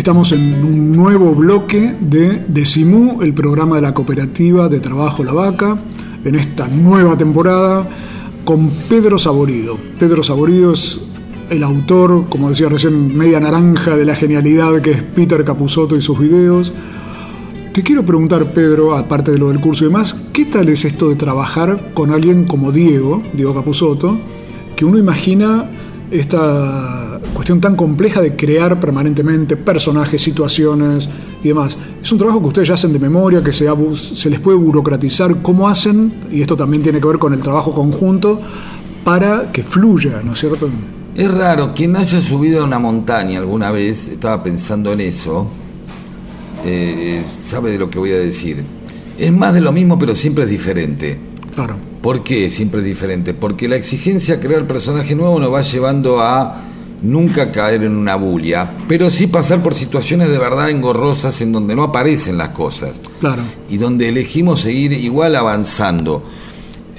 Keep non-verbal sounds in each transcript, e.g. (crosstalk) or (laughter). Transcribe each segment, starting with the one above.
Estamos en un nuevo bloque de Decimú, el programa de la cooperativa de trabajo La Vaca, en esta nueva temporada con Pedro Saborido. Pedro Saborido es el autor, como decía recién, media naranja de la genialidad que es Peter Capusotto y sus videos. Te quiero preguntar, Pedro, aparte de lo del curso y demás, ¿qué tal es esto de trabajar con alguien como Diego, Diego Capusotto, que uno imagina esta cuestión tan compleja de crear permanentemente personajes, situaciones y demás. Es un trabajo que ustedes ya hacen de memoria, que se, se les puede burocratizar cómo hacen, y esto también tiene que ver con el trabajo conjunto, para que fluya, ¿no es cierto? Es raro, quien haya subido a una montaña alguna vez, estaba pensando en eso, eh, sabe de lo que voy a decir. Es más de lo mismo, pero siempre es diferente. Claro. ¿Por qué siempre es diferente? Porque la exigencia de crear personaje nuevo nos va llevando a nunca caer en una bulia, pero sí pasar por situaciones de verdad engorrosas en donde no aparecen las cosas. Claro. Y donde elegimos seguir igual avanzando.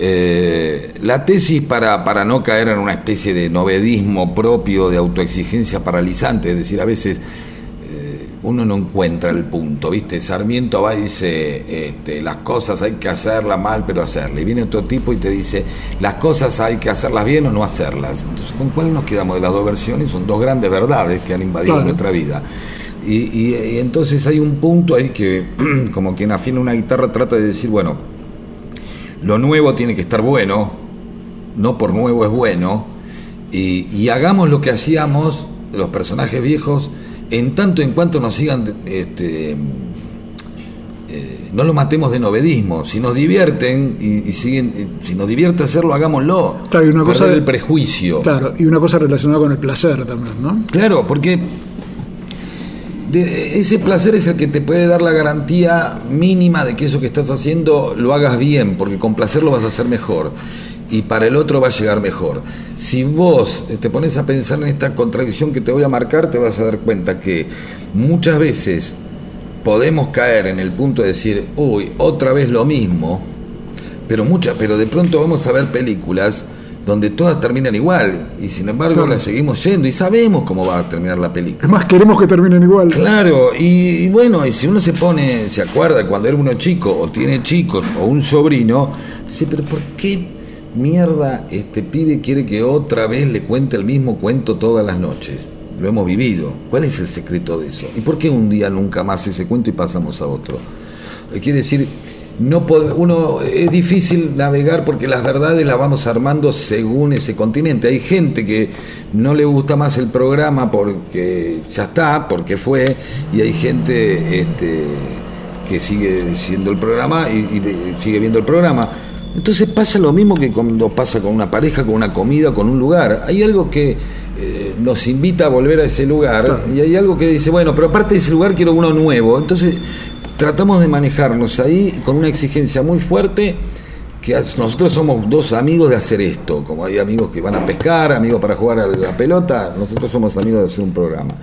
Eh, la tesis para, para no caer en una especie de novedismo propio de autoexigencia paralizante, es decir, a veces uno no encuentra el punto, ¿viste? Sarmiento va y dice, este, las cosas hay que hacerlas mal, pero hacerlas. Y viene otro tipo y te dice, las cosas hay que hacerlas bien o no hacerlas. Entonces, ¿con cuál nos quedamos de las dos versiones? Son dos grandes verdades que han invadido nuestra vida. Y, y, entonces hay un punto ahí que, (clears throat) como quien afina una guitarra, trata de decir, bueno, lo nuevo tiene que estar bueno, no por nuevo es bueno, y, y hagamos lo que hacíamos los personajes viejos en tanto en cuanto nos sigan, este, eh, no lo matemos de novedismo. Si nos divierten y, siguen, eh, si nos divierte hacerlo, hagámoslo. Claro, y una cosa del prejuicio. Claro, y una cosa relacionada con el placer también, ¿no? Claro, porque ese placer es el que te puede dar la garantía mínima de que eso que estás haciendo lo hagas bien, porque con placer lo vas a hacer mejor y para el otro va a llegar mejor. Si vos te pones a pensar en esta contradicción que te voy a marcar, te vas a dar cuenta que muchas veces podemos caer en el punto de decir, uy, otra vez lo mismo, pero muchas, pero de pronto vamos a ver películas donde todas terminan igual y sin embargo las seguimos yendo y sabemos cómo va a terminar la película. Es más, queremos que terminen igual. Claro, y, y, bueno, y si uno se pone, se acuerda cuando era uno chico o tiene chicos o un sobrino, dice, pero ¿por qué mierda, este pibe quiere que otra vez le cuente el mismo cuento todas las noches. Lo hemos vivido. ¿Cuál es el secreto de eso? ¿Y por qué un día nunca más ese cuento y pasamos a otro? Eh, quiere decir, no uno es difícil navegar porque las verdades las vamos armando según ese continente. Hay gente que no le gusta más el programa porque ya está, porque fue, y hay gente este, que sigue siendo el programa y, y sigue viendo el programa entonces pasa lo mismo que cuando pasa con una pareja, con una comida, con un lugar. Hay algo que eh, nos invita a volver a ese lugar y hay algo que dice, bueno, pero aparte de ese lugar quiero uno nuevo. Entonces tratamos de manejarnos ahí con una exigencia muy fuerte que nosotros somos dos amigos de hacer esto, como hay amigos que van a pescar, amigos para jugar a la pelota, nosotros somos amigos de hacer un programa.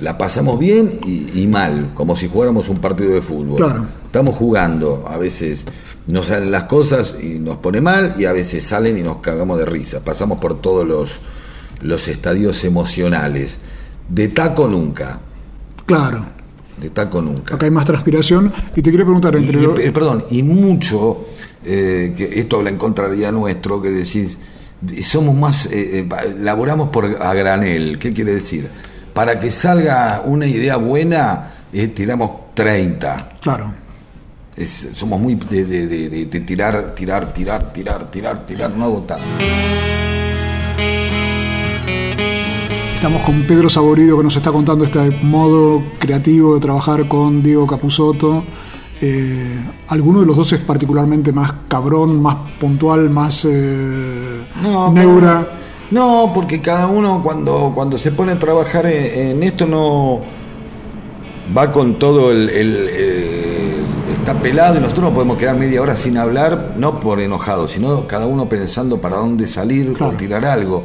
La pasamos bien y, y mal, como si jugáramos un partido de fútbol. Claro. Estamos jugando, a veces no salen las cosas y nos pone mal y a veces salen y nos cagamos de risa. Pasamos por todos los, los estadios emocionales. De taco nunca. Claro. De taco nunca. Acá hay más transpiración y te quería preguntar entre... Y, perdón, y mucho, eh, que esto habla en contraria nuestro, que decís, somos más, eh, eh, laboramos por a granel. ¿Qué quiere decir? Para que salga una idea buena, tiramos 30. Claro somos muy de, tirar, tirar, tirar, tirar, tirar, tirar, no agotar. Estamos con Pedro Saborido que nos está contando este modo creativo de trabajar con Diego Capusotto. Eh, ¿Alguno de los dos es particularmente más cabrón, más puntual, más eh, neura? No, porque cada uno cuando, cuando se pone a trabajar en, esto no, va con todo el... el, está pelado y nosotros no podemos quedar media hora sin hablar, no por enojado, sino cada uno pensando para dónde salir Claro. o tirar algo.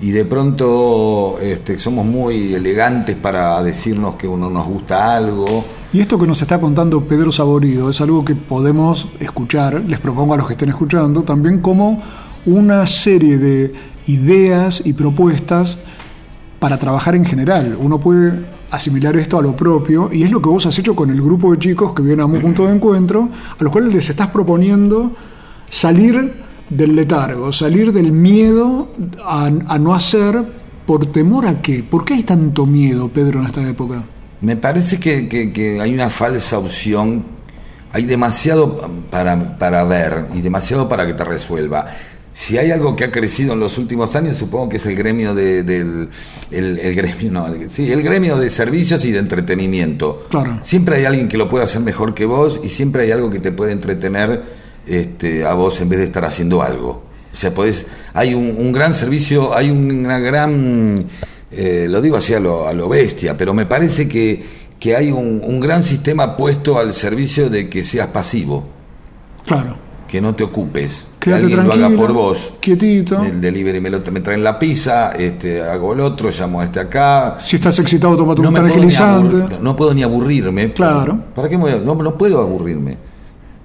Y de pronto este, somos muy elegantes para decirnos que uno nos gusta algo. Y esto que nos está contando Pedro Saborido es algo que podemos escuchar, les propongo a los que estén escuchando, también como una serie de ideas y propuestas para trabajar en general. Uno puede asimilar esto a lo propio y es lo que vos has hecho con el grupo de chicos que vienen a un (clears throat) punto de encuentro, a los cuales les estás proponiendo salir del letargo, salir del miedo a, a no hacer por temor a qué. ¿Por qué hay tanto miedo, Pedro, en esta época? Me parece que, que- que hay una falsa opción, hay demasiado para, para ver y demasiado para que te resuelva. Si hay algo que ha crecido en los últimos años, supongo que es el gremio de, del el, el gremio, no, el- sí, el gremio de servicios y de entretenimiento. Claro. Siempre hay alguien que lo puede hacer mejor que vos y siempre hay algo que te puede entretener este, a vos en vez de estar haciendo algo. O sea, podés, hay un, un gran servicio, hay una gran, eh, lo digo así a lo, a lo bestia, pero me parece que, que hay un, un gran sistema puesto al servicio de que seas pasivo, Claro. que no te ocupes, que alguien lo haga por vos. quietito. El delivery me, lo, me traen la pizza, este, hago el otro, llamo a este acá. Si estás excitado, tómate un puedo ni tranquilizante. no puedo ni aburrirme. Claro. ¿Para qué me voy a- no, no puedo aburrirme.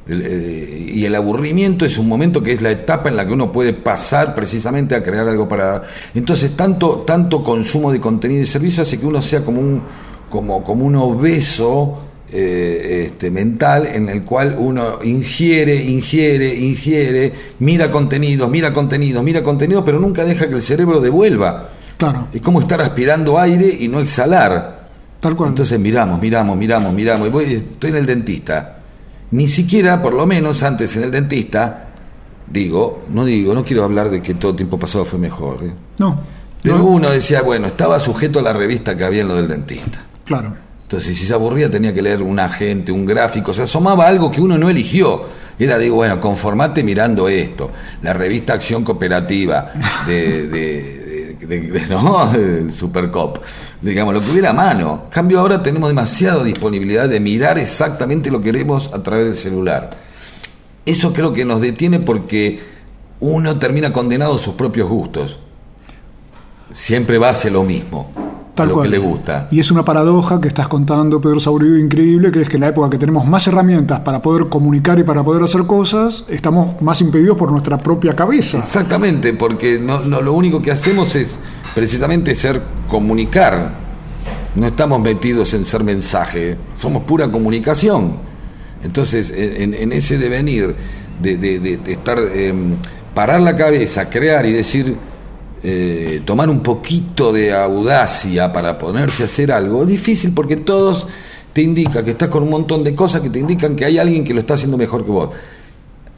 El, eh, y el aburrimiento es un momento que es la etapa en la que uno puede pasar precisamente a crear algo para. Entonces, tanto, tanto consumo de contenido y servicio hace que uno sea como un, como, como un obeso eh, este, mental en el cual uno ingiere, ingiere, ingiere, mira contenidos, mira contenidos, mira contenidos, pero nunca deja que el cerebro devuelva. Claro, Es como estar aspirando aire y no exhalar. tal cual. Entonces miramos, miramos, miramos, miramos. Y voy, estoy en el dentista. Ni siquiera, por lo menos antes en el dentista, digo, no digo, no quiero hablar de que todo tiempo pasado fue mejor. ¿eh? no, Pero no, uno decía, bueno, estaba sujeto a la revista que había en lo del dentista. claro. Si se aburría, tenía que leer un agente, un gráfico, se asomaba algo que uno no eligió. Era, digo, bueno, conformate mirando esto. La revista Acción Cooperativa de, ¿no? Supercop. Digamos, lo que hubiera a mano. Cambio ahora tenemos demasiada disponibilidad de mirar exactamente lo que queremos a través del celular. Eso creo que nos detiene porque uno termina condenado a sus propios gustos. Siempre va hacia lo mismo, Tal lo cual. que le gusta. Y es una paradoja que estás contando, Pedro Saurido, increíble, que es que en la época que tenemos más herramientas para poder comunicar y para poder hacer cosas, estamos más impedidos por nuestra propia cabeza. Exactamente, porque no, no, lo único que hacemos es precisamente ser comunicar. No estamos metidos en ser mensaje, somos pura comunicación. Entonces, en, en ese devenir de, de- de- de estar, em, parar la cabeza, crear y decir, eh, tomar un poquito de audacia para ponerse a hacer algo, es difícil porque todos te indican que estás con un montón de cosas que te indican que hay alguien que lo está haciendo mejor que vos.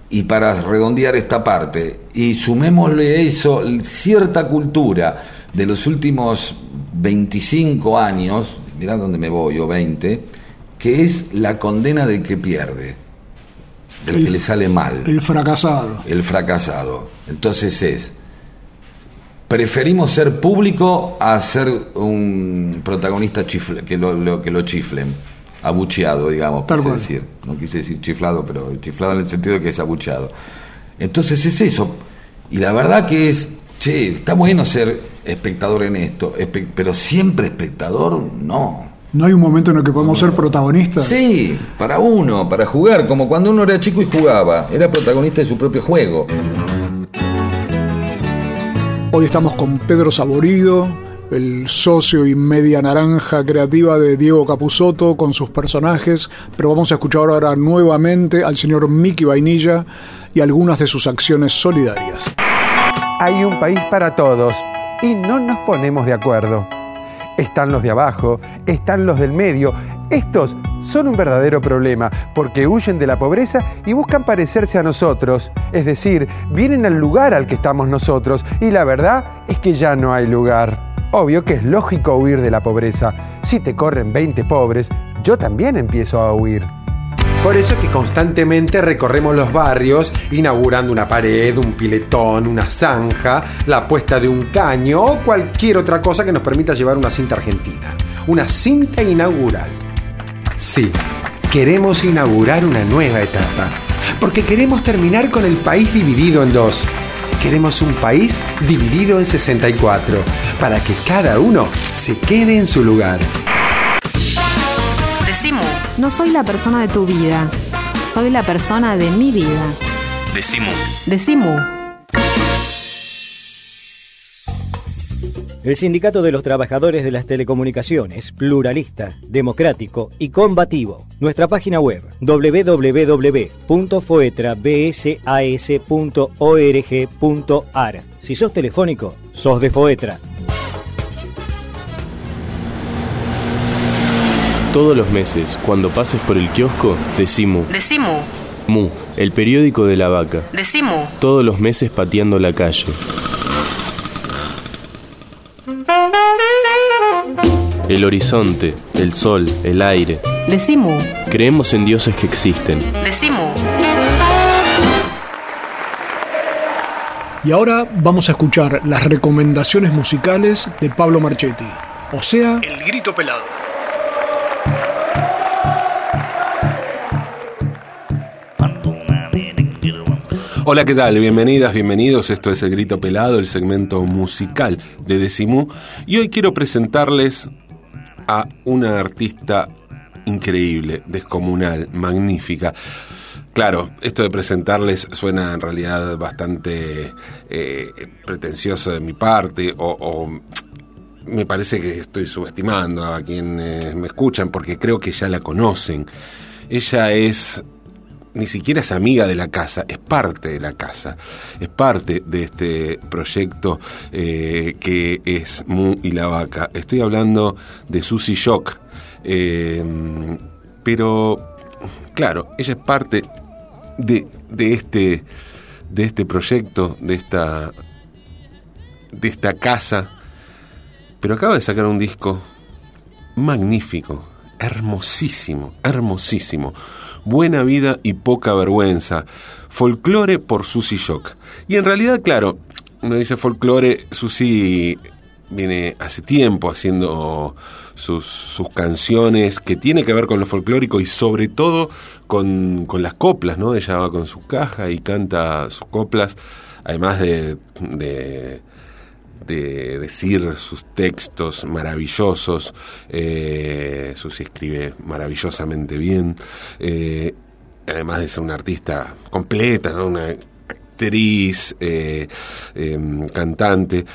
Y para redondear esta parte, y sumémosle eso, cierta cultura de los últimos 25 años, mirá dónde me voy, o 20, que es la condena del que pierde, del El- que le sale mal, El fracasado. el fracasado. Entonces es, preferimos ser público a ser un protagonista chifle, que, lo, lo- que lo chiflen, abucheado, digamos, Tal quise cual. decir. No quise decir chiflado, pero chiflado en el sentido de que es abucheado. Entonces es eso. Y la verdad que es, che, está bueno ser espectador en esto, espe- pero siempre espectador, no. ¿No hay un momento en el que podemos ser protagonistas? Sí, para uno, para jugar, como cuando uno era chico y jugaba, era protagonista de su propio juego. Hoy estamos con Pedro Saborido, el socio y media naranja creativa de Diego Capusotto con sus personajes, pero vamos a escuchar ahora nuevamente al señor Mickey Vainilla y algunas de sus acciones solidarias. Hay un país para todos y no nos ponemos de acuerdo. Están los de abajo, están los del medio. Estos son un verdadero problema porque huyen de la pobreza y buscan parecerse a nosotros. Es decir, vienen al lugar al que estamos nosotros y la verdad es que ya no hay lugar. Obvio que es lógico huir de la pobreza. Si te corren 20 pobres, yo también empiezo a huir. Por eso es que constantemente recorremos los barrios inaugurando una pared, un piletón, una zanja, la puesta de un caño o cualquier otra cosa que nos permita llevar una cinta argentina. Una cinta inaugural. Sí, queremos inaugurar una nueva etapa, porque queremos terminar con el país dividido en dos. Queremos un país dividido en 64, para que cada uno se quede en su lugar. Decimu. No soy la persona de tu vida, soy la persona de mi vida. Decimu. Decimu. El Sindicato de los Trabajadores de las Telecomunicaciones, pluralista, democrático y combativo. Nuestra página web www.foetrabsas.org.ar. Si sos telefónico, sos de Foetra. Todos los meses, cuando pases por el kiosco, Decimu. Decimu. Mu, el periódico de la vaca. Decimu. Todos los meses pateando la calle. El horizonte, el sol, el aire. Decimu. Creemos en dioses que existen. Decimu. Y ahora vamos a escuchar las recomendaciones musicales de Pablo Marchetti, o sea, El Grito Pelado. Hola, ¿qué tal? Bienvenidas, bienvenidos. Esto es El Grito Pelado, el segmento musical de Decimú. Y hoy quiero presentarles a una artista increíble, descomunal, magnífica. Claro, esto de presentarles suena en realidad bastante eh, pretencioso de mi parte o, o, me parece que estoy subestimando a quienes me escuchan porque creo que ya la conocen. Ella es ni siquiera es amiga de la casa, es parte de la casa, es parte de este proyecto eh, que es Mu y la vaca. Estoy hablando de Susie Shock, eh, pero claro, ella es parte de, de, este, de este proyecto, de esta, de esta casa, pero acaba de sacar un disco magnífico, hermosísimo, hermosísimo Buena vida y poca vergüenza. Folclore por Susi Shock. Y en realidad, claro, uno dice folclore, Susi viene hace tiempo haciendo sus, sus, canciones que tiene que ver con lo folclórico y sobre todo con, con, las coplas, ¿no? Ella va con su caja y canta sus coplas, además de, de de decir sus textos maravillosos, eh, Susi escribe maravillosamente bien, eh, además de ser una artista completa, una actriz, eh, em, cantante.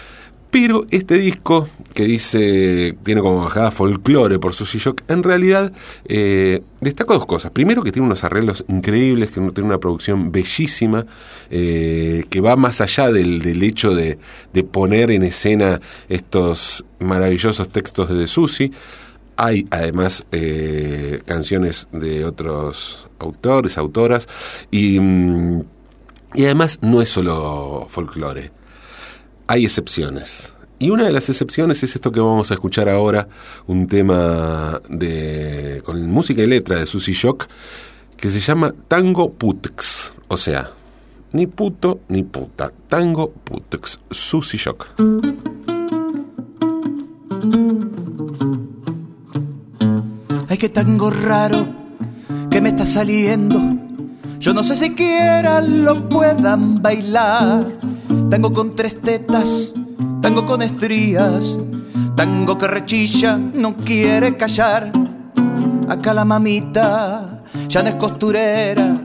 Pero este disco, que dice, tiene como bajada folclore por Sushi Shock, en realidad eh, destaca dos cosas. Primero, que tiene unos arreglos increíbles, que tiene una producción bellísima, eh, que va más allá del, del hecho de, de, poner en escena estos maravillosos textos de Susi. Hay además eh, canciones de otros autores, autoras, y, mm, y además no es solo folclore hay excepciones. Y una de las excepciones es esto que vamos a escuchar ahora, un tema de con música y letra de Susie Shock, que se llama Tango Putx, o sea, ni puto ni puta, Tango Putx, Susie Shock. Ay, qué tango raro que me está saliendo. Yo no sé siquiera lo puedan bailar Tango con tres tetas, tango con estrías, tango que rechilla, no quiere callar. Acá la mamita ya no es costurera,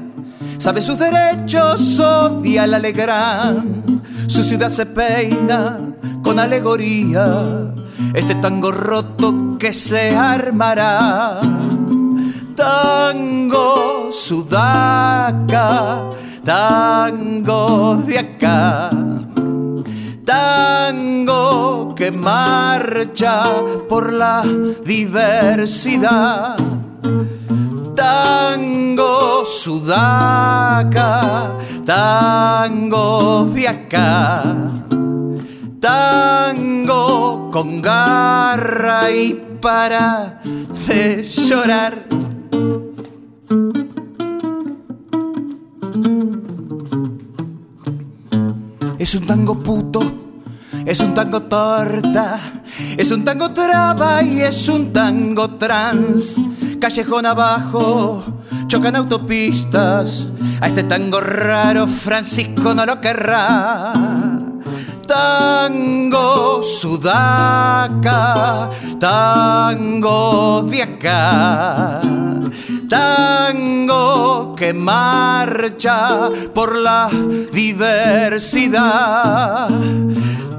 sabe sus derechos, odia el alegrán. Su ciudad se peina con alegoría, este tango roto que se armará. Tango sudaca tango de acá, tango que marcha por la diversidad, tango sudaca, tango de acá, tango con garra y para de llorar Es un tango puto, es un tango torta, es un tango traba y es un tango trans callejón abajo, chocan autopistas. A este tango raro Francisco no lo querrá. Tango sudaca, tango de Tango que marcha por la diversidad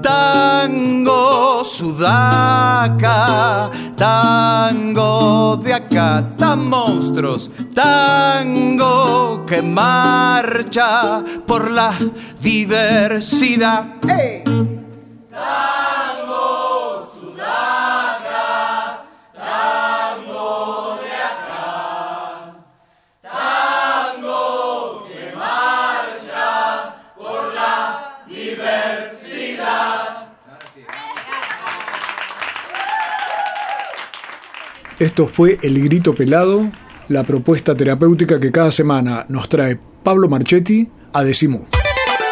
tango sudaca, tango de acá, tan monstruos, tango que marcha por la diversidad. ¡Hey! Esto fue El Grito Pelado, la propuesta terapéutica que cada semana nos trae Pablo Marchetti a Decimú.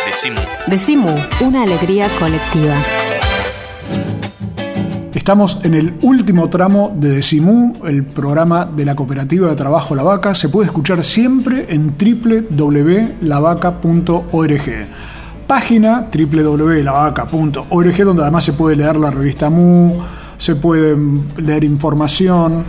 Decimú. Decimu, una alegría colectiva. Estamos en el último tramo de Decimú, el programa de la Cooperativa de Trabajo La Vaca. Se puede escuchar siempre en www.lavaca.org. Página www.lavaca.org, donde además se puede leer la revista MU, se puede leer información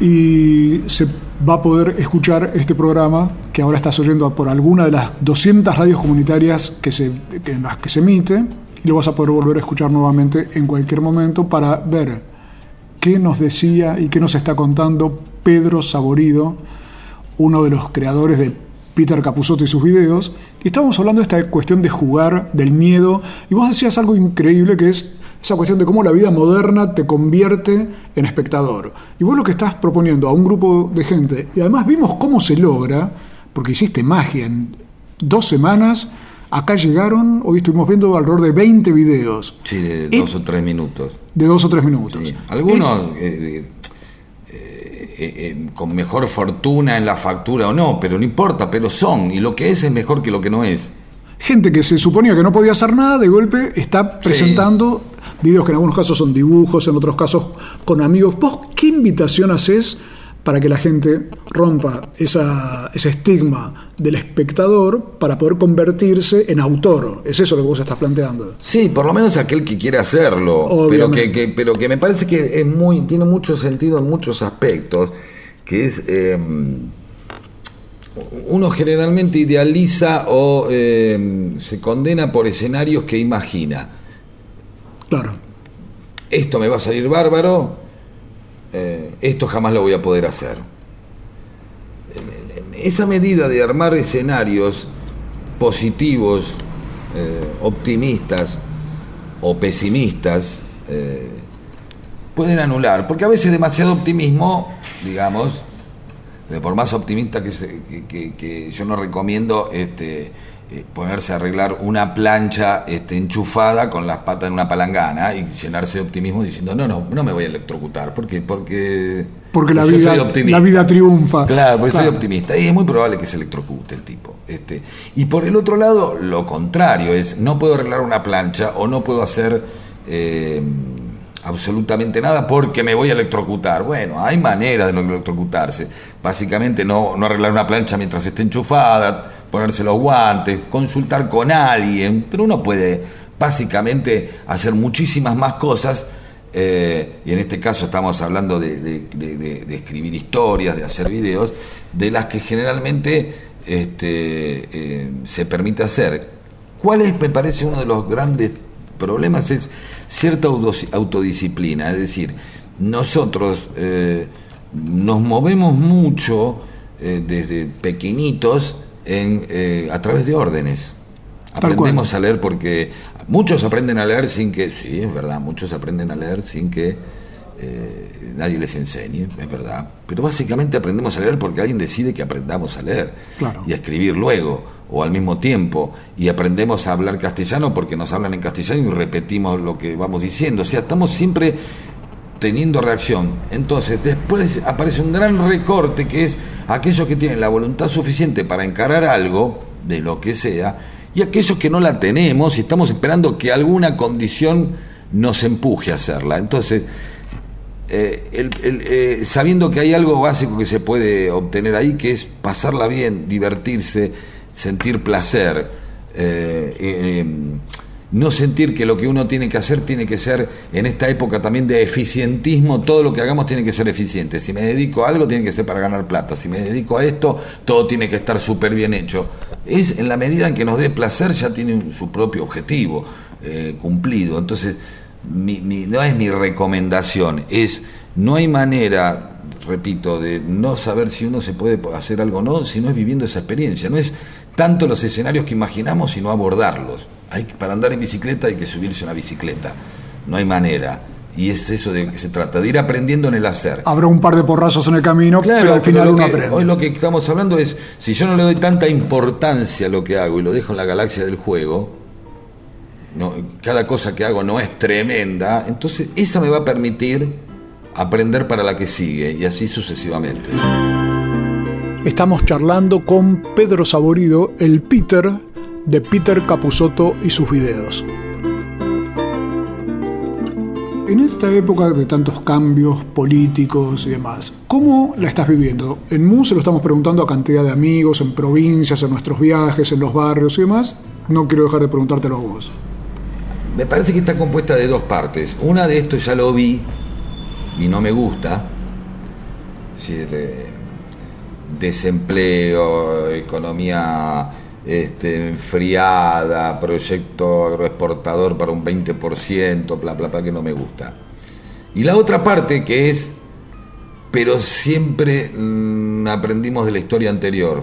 y se va a poder escuchar este programa que ahora estás oyendo por alguna de las 200 radios comunitarias que se, en las que se emite y lo vas a poder volver a escuchar nuevamente en cualquier momento para ver qué nos decía y qué nos está contando Pedro Saborido, uno de los creadores de Peter Capusotto y sus videos. Y estábamos hablando de esta cuestión de jugar, del miedo, y vos decías algo increíble que es esa cuestión de cómo la vida moderna te convierte en espectador. Y vos lo que estás proponiendo a un grupo de gente, y además vimos cómo se logra, porque hiciste magia en dos semanas, acá llegaron, hoy estuvimos viendo alrededor de 20 videos Sí, de Y- dos o tres minutos. de dos o tres minutos. Sí. Algunos eh, eh, eh, eh, con mejor fortuna en la factura o no, pero no importa, pero son. Y lo que es es mejor que lo que no es. gente que se suponía que no podía hacer nada, de golpe está presentando videos que en algunos casos son dibujos, en otros casos con amigos. ¿Vos qué invitación haces para que la gente rompa esa, ese estigma del espectador para poder convertirse en autor? ¿Es eso lo que vos estás planteando? Sí, por lo menos aquel que quiere hacerlo, pero que, que- pero que me parece que es muy, tiene mucho sentido en muchos aspectos, que es eh, uno generalmente idealiza o eh, se condena por escenarios que imagina. Claro. Esto me va a salir bárbaro, eh, esto jamás lo voy a poder hacer. Esa medida de armar escenarios positivos, eh, optimistas o pesimistas, eh, pueden anular, porque a veces demasiado optimismo, digamos, por más optimista que, se- que yo no recomiendo este, eh, ponerse a arreglar una plancha este, enchufada con las patas en una palangana y llenarse de optimismo diciendo no, no, no me voy a electrocutar, porque porque, Porque la vida, la vida triunfa. Claro, porque soy optimista. Y es muy probable que se electrocute el tipo. Este. Y por el otro lado, lo contrario es, no puedo arreglar una plancha o no puedo hacer eh, absolutamente nada porque me voy a electrocutar. Bueno, hay manera de no electrocutarse. Básicamente no, no arreglar una plancha mientras esté enchufada, ponerse los guantes, consultar con alguien, pero uno puede básicamente hacer muchísimas más cosas eh, y en este caso estamos hablando de, escribir historias, de hacer videos, de las que generalmente este, eh, se permite hacer. ¿Cuál es, me parece, uno de los grandes problemas? Es cierta autodisciplina, es decir, nosotros eh, nos movemos mucho desde pequeñitos en, eh, a través de órdenes. Aprendemos a leer porque muchos aprenden a leer sin que, sí, es verdad, muchos aprenden a leer sin que eh, nadie les enseñe, es verdad. Pero básicamente aprendemos a leer porque alguien decide que aprendamos a leer Claro. y a escribir luego o al mismo tiempo. Y aprendemos a hablar castellano porque nos hablan en castellano y repetimos lo que vamos diciendo. O sea, estamos siempre teniendo reacción. Entonces, después aparece un gran recorte que es aquellos que tienen la voluntad suficiente para encarar algo, de lo que sea, y aquellos que no la tenemos y estamos esperando que alguna condición nos empuje a hacerla. Entonces, eh, eh, sabiendo que hay algo básico que se puede obtener ahí, que es pasarla bien, divertirse, sentir placer, eh, no sentir que lo que uno tiene que hacer tiene que ser, en esta época también de eficientismo, todo lo que hagamos tiene que ser eficiente. Si me dedico a algo, tiene que ser para ganar plata. Si me dedico a esto, todo tiene que estar súper bien hecho. Es en la medida en que nos dé placer, ya tiene su propio objetivo eh, cumplido. Entonces, mi- mi- no es mi recomendación, es no hay manera, repito, de no saber si uno se puede hacer algo o no, si no es viviendo esa experiencia. No es tanto los escenarios que imaginamos, sino abordarlos. Hay que- para andar en bicicleta hay que subirse a una bicicleta. No hay manera. Y es eso de que se trata, de ir aprendiendo en el hacer. Habrá un par de porrazos en el camino, pero al final lo uno que- aprende. Hoy lo que estamos hablando es, si yo no le doy tanta importancia a lo que hago y lo dejo en la galaxia del juego, no, cada cosa que hago no es tremenda, entonces esa me va a permitir aprender para la que sigue y así sucesivamente. Estamos charlando con Pedro Saborido, el Peter de Peter Capusotto y sus videos. En esta época de tantos cambios políticos y demás, ¿cómo la estás viviendo? En MU se lo estamos preguntando a cantidad de amigos, en provincias, en nuestros viajes, en los barrios y demás. No quiero dejar de preguntártelo a vos. Me parece que está compuesta de dos partes. Una de esto ya lo vi y no me gusta. Es decir, eh, desempleo, economía este, enfriada, proyecto agroexportador para un 20%, bla, bla, bla, que no me gusta. Y la otra parte que es, pero siempre mm, aprendimos de la historia anterior.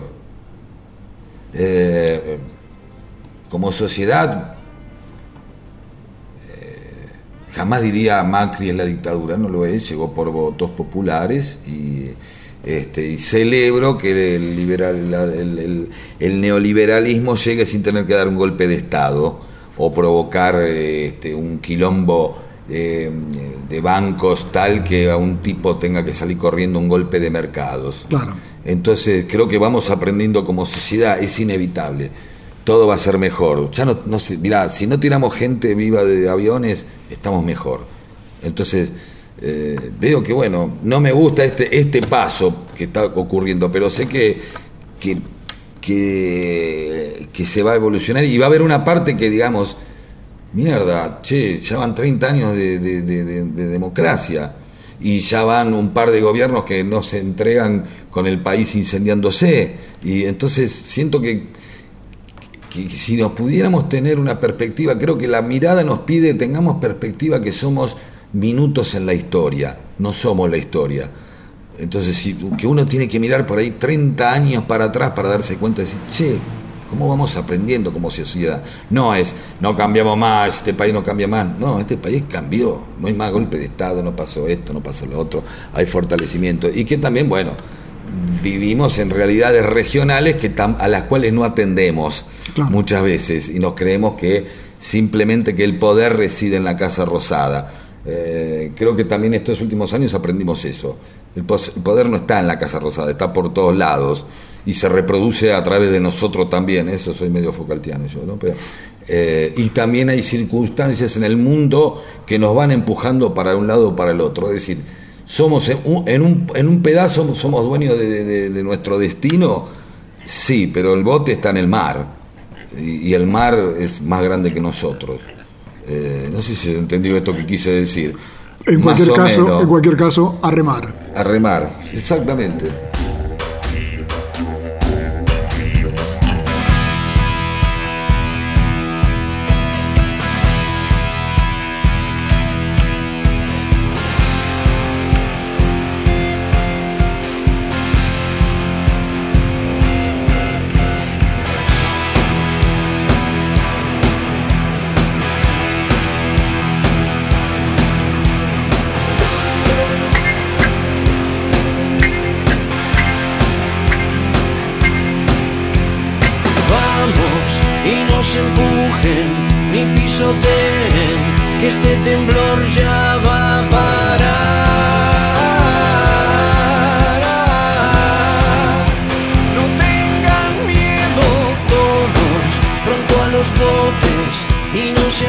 Eh, como sociedad jamás diría Macri es la dictadura, no lo es, llegó por votos populares y, este, y celebro que el, liberal, el- el- el neoliberalismo llegue sin tener que dar un golpe de Estado o provocar este, un quilombo eh, de bancos tal que a un tipo tenga que salir corriendo un golpe de mercados. Claro. Entonces creo que vamos aprendiendo como sociedad, es inevitable. Todo va a ser mejor. Ya no, no sé, mirá, si no tiramos gente viva de aviones, estamos mejor. Entonces, eh, veo que bueno, no me gusta este, este paso que está ocurriendo, pero sé que, que, que, se va a evolucionar y va a haber una parte que digamos, mierda, che, ya van 30 años de democracia y ya van un par de gobiernos que no se entregan con el país incendiándose. Y entonces siento que, que si nos pudiéramos tener una perspectiva, creo que la mirada nos pide tengamos perspectiva que somos minutos en la historia, no somos la historia. Entonces, si, que uno tiene que mirar por ahí 30 años para atrás para darse cuenta y decir, che, ¿cómo vamos aprendiendo como sociedad? No es, no cambiamos más, este país no cambia más. No, este país cambió. No hay más golpe de Estado, no pasó esto, no pasó lo otro. Hay fortalecimiento. Y que también, bueno, vivimos en realidades regionales que a las cuales no atendemos muchas veces y nos creemos que simplemente que el poder reside en la Casa Rosada. Eh, creo que también estos últimos años aprendimos eso. El, poder no está en la Casa Rosada, está por todos lados y se reproduce a través de nosotros también. Eso soy medio focaltiano yo, ¿no? Pero, eh, y también hay circunstancias en el mundo que nos van empujando para un lado o para el otro. Es decir, somos en un, en un, pedazo somos dueños de, nuestro destino, sí, pero el bote está en el mar y, y el mar es más grande que nosotros. Eh, no sé si se entendió esto que quise decir. En Más cualquier caso, menos, en cualquier caso, a remar. a remar, exactamente.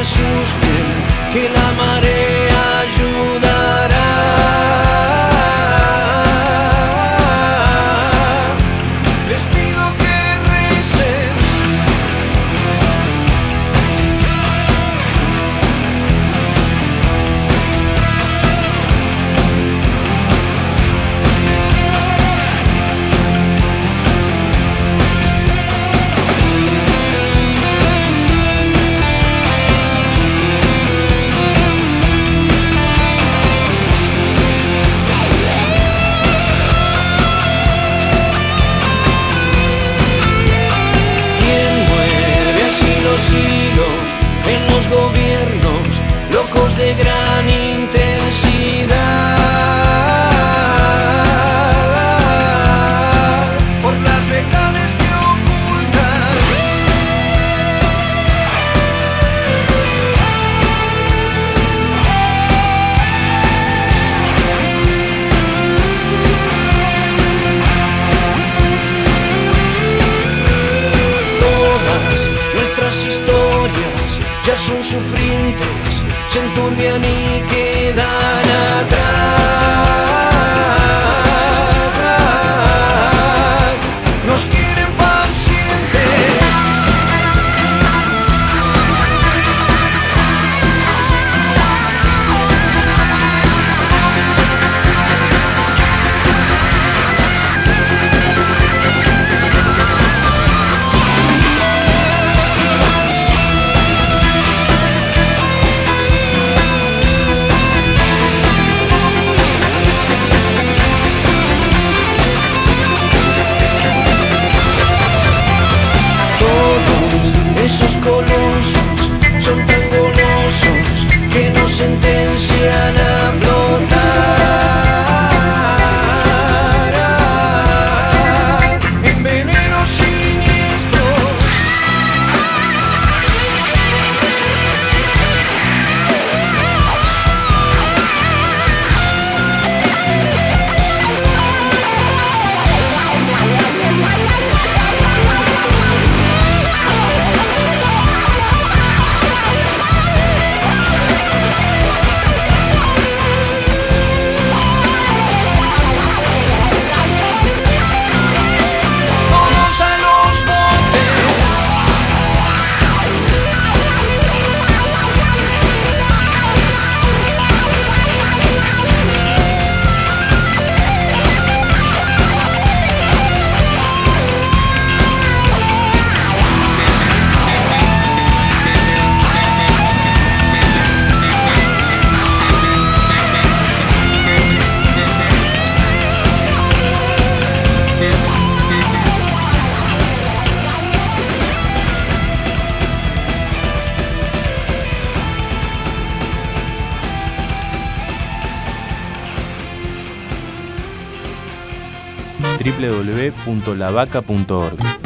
Se asusten, que la marea Intensidad por las verdades que ocultan, todas nuestras historias ya son sufriendo. www.lavaca.org